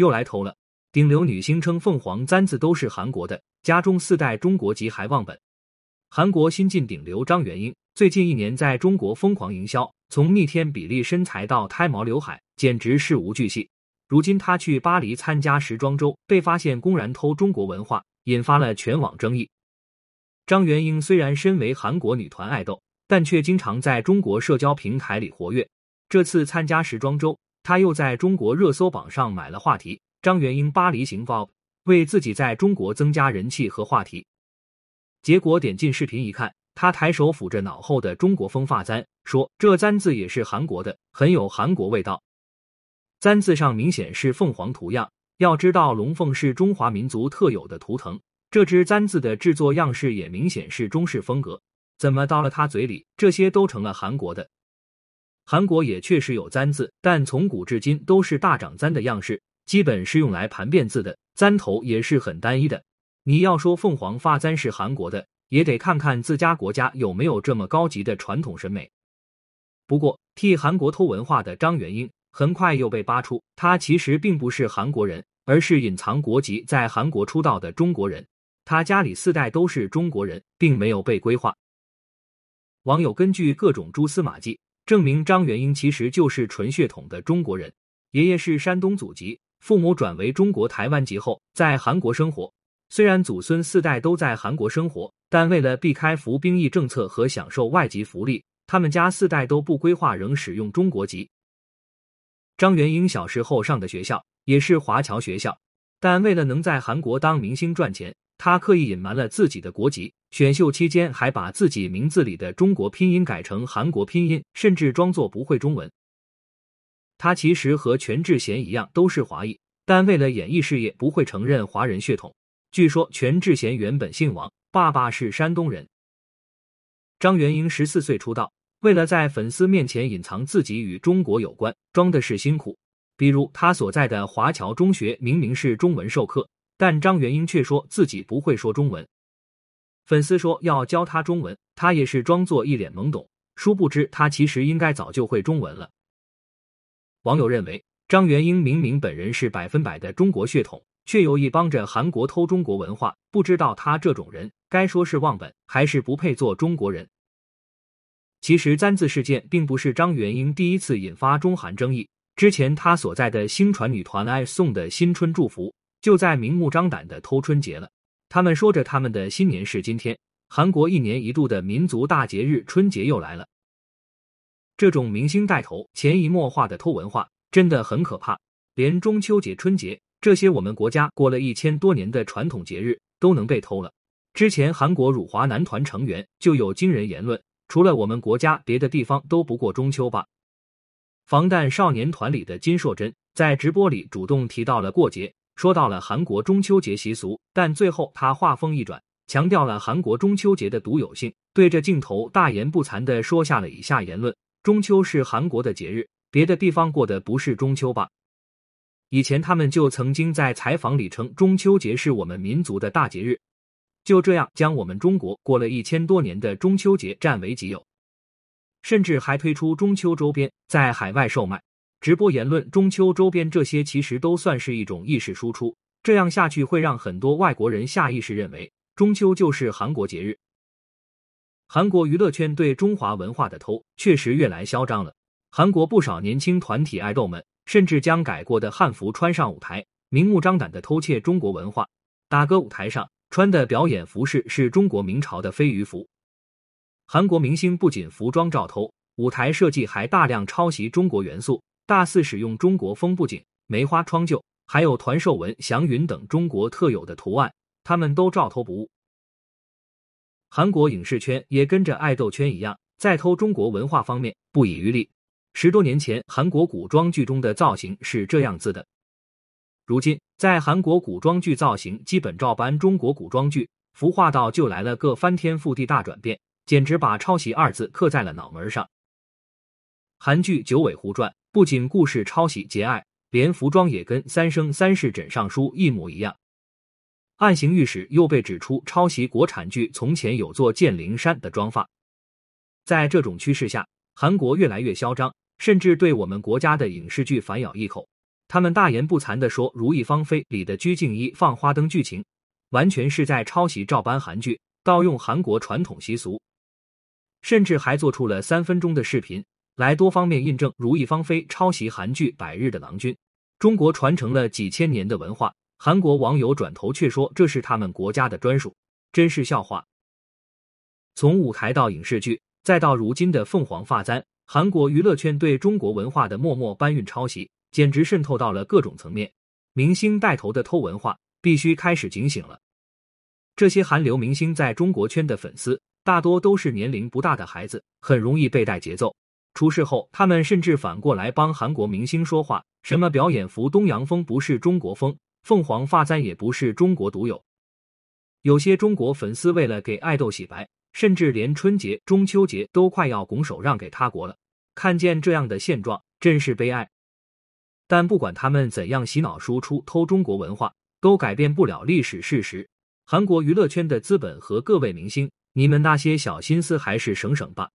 又来偷了。顶流女星称凤凰簪子都是韩国的，家中四代中国籍还忘本。韩国新晋顶流张元英最近一年在中国疯狂营销，从逆天比例身材到胎毛刘海，简直事无巨细。如今他去巴黎参加时装周，被发现公然偷中国文化，引发了全网争议。张元英虽然身为韩国女团爱豆，但却经常在中国社交平台里活跃。这次参加时装周，他又在中国热搜榜上买了话题“张元英巴黎行 vlog”，为自己在中国增加人气和话题。结果点进视频一看，他抬手抚着脑后的中国风发簪，说：“这簪子也是韩国的，很有韩国味道。”簪子上明显是凤凰图样，要知道龙凤是中华民族特有的图腾。这只簪子的制作样式也明显是中式风格，怎么到了他嘴里，这些都成了韩国的？韩国也确实有簪子，但从古至今都是大长簪的样式，基本是用来盘辫子的，簪头也是很单一的。你要说凤凰发簪是韩国的，也得看看自家国家有没有这么高级的传统审美。不过，替韩国偷文化的张元英很快又被扒出，他其实并不是韩国人，而是隐藏国籍在韩国出道的中国人。他家里四代都是中国人，并没有被规划。网友根据各种蛛丝马迹，证明张元英其实就是纯血统的中国人，爷爷是山东祖籍，父母转为中国台湾籍后在韩国生活。虽然祖孙四代都在韩国生活，但为了避开服兵役政策和享受外籍福利，他们家四代都不规划仍使用中国籍。张元英小时候上的学校也是华侨学校，但为了能在韩国当明星赚钱。他刻意隐瞒了自己的国籍，选秀期间还把自己名字里的中国拼音改成韩国拼音，甚至装作不会中文。他其实和全智贤一样都是华裔，但为了演艺事业不会承认华人血统。据说全智贤原本姓王，爸爸是山东人。张元英十四岁出道，为了在粉丝面前隐藏自己与中国有关，装的是辛苦。比如他所在的华侨中学明明是中文授课。但张元英却说自己不会说中文，粉丝说要教他中文，他也是装作一脸懵懂。殊不知他其实应该早就会中文了。网友认为，张元英明明本人是百分百的中国血统，却有意帮着韩国偷中国文化，不知道他这种人该说是忘本，还是不配做中国人。其实簪子事件并不是张元英第一次引发中韩争议，之前他所在的星传女团爱送的新春祝福。就在明目张胆的偷春节了。他们说着他们的新年是今天，韩国一年一度的民族大节日春节又来了。这种明星带头、潜移默化的偷文化真的很可怕。连中秋节、春节这些我们国家过了一千多年的传统节日都能被偷了。之前韩国辱华男团成员就有惊人言论：除了我们国家，别的地方都不过中秋吧？防弹少年团里的金硕珍在直播里主动提到了过节。说到了韩国中秋节习俗，但最后他话锋一转，强调了韩国中秋节的独有性，对着镜头大言不惭的说下了以下言论：中秋是韩国的节日，别的地方过的不是中秋吧？以前他们就曾经在采访里称中秋节是我们民族的大节日，就这样将我们中国过了一千多年的中秋节占为己有，甚至还推出中秋周边在海外售卖。直播言论、中秋周边这些其实都算是一种意识输出，这样下去会让很多外国人下意识认为中秋就是韩国节日。韩国娱乐圈对中华文化的偷确实越来嚣张了，韩国不少年轻团体爱豆们甚至将改过的汉服穿上舞台，明目张胆的偷窃中国文化。打歌舞台上穿的表演服饰是中国明朝的飞鱼服。韩国明星不仅服装照偷，舞台设计还大量抄袭中国元素。大肆使用中国风布景、梅花窗就，还有团寿纹、祥云等中国特有的图案，他们都照偷不误。韩国影视圈也跟着爱豆圈一样，在偷中国文化方面不遗余力。十多年前，韩国古装剧中的造型是这样子的，如今在韩国古装剧造型基本照搬中国古装剧，服化道就来了个翻天覆地大转变，简直把抄袭二字刻在了脑门上。韩剧《九尾狐传》。不仅故事抄袭节爱，连服装也跟《三生三世枕上书》一模一样。暗行御史又被指出抄袭国产剧《从前有座剑灵山》的妆发。在这种趋势下，韩国越来越嚣张，甚至对我们国家的影视剧反咬一口。他们大言不惭地说《如意芳菲》里的鞠婧祎放花灯剧情，完全是在抄袭照搬韩剧，盗用韩国传统习俗，甚至还做出了三分钟的视频，来多方面印证《如意芳菲》抄袭韩剧《百日的郎君》。中国传承了几千年的文化，韩国网友转头却说这是他们国家的专属，真是笑话。从舞台到影视剧，再到如今的凤凰发簪，韩国娱乐圈对中国文化的默默搬运抄袭，简直渗透到了各种层面。明星带头的偷文化，必须开始警醒了。这些韩流明星在中国圈的粉丝，大多都是年龄不大的孩子，很容易被带节奏。出事后，他们甚至反过来帮韩国明星说话，什么表演服东洋风不是中国风，凤凰发簪也不是中国独有。有些中国粉丝为了给爱豆洗白。甚至连春节、中秋节都快要拱手让给他国了。看见这样的现状，真是悲哀。但不管他们怎样洗脑输出、偷中国文化，都改变不了历史事实。韩国娱乐圈的资本和各位明星，你们那些小心思还是省省吧。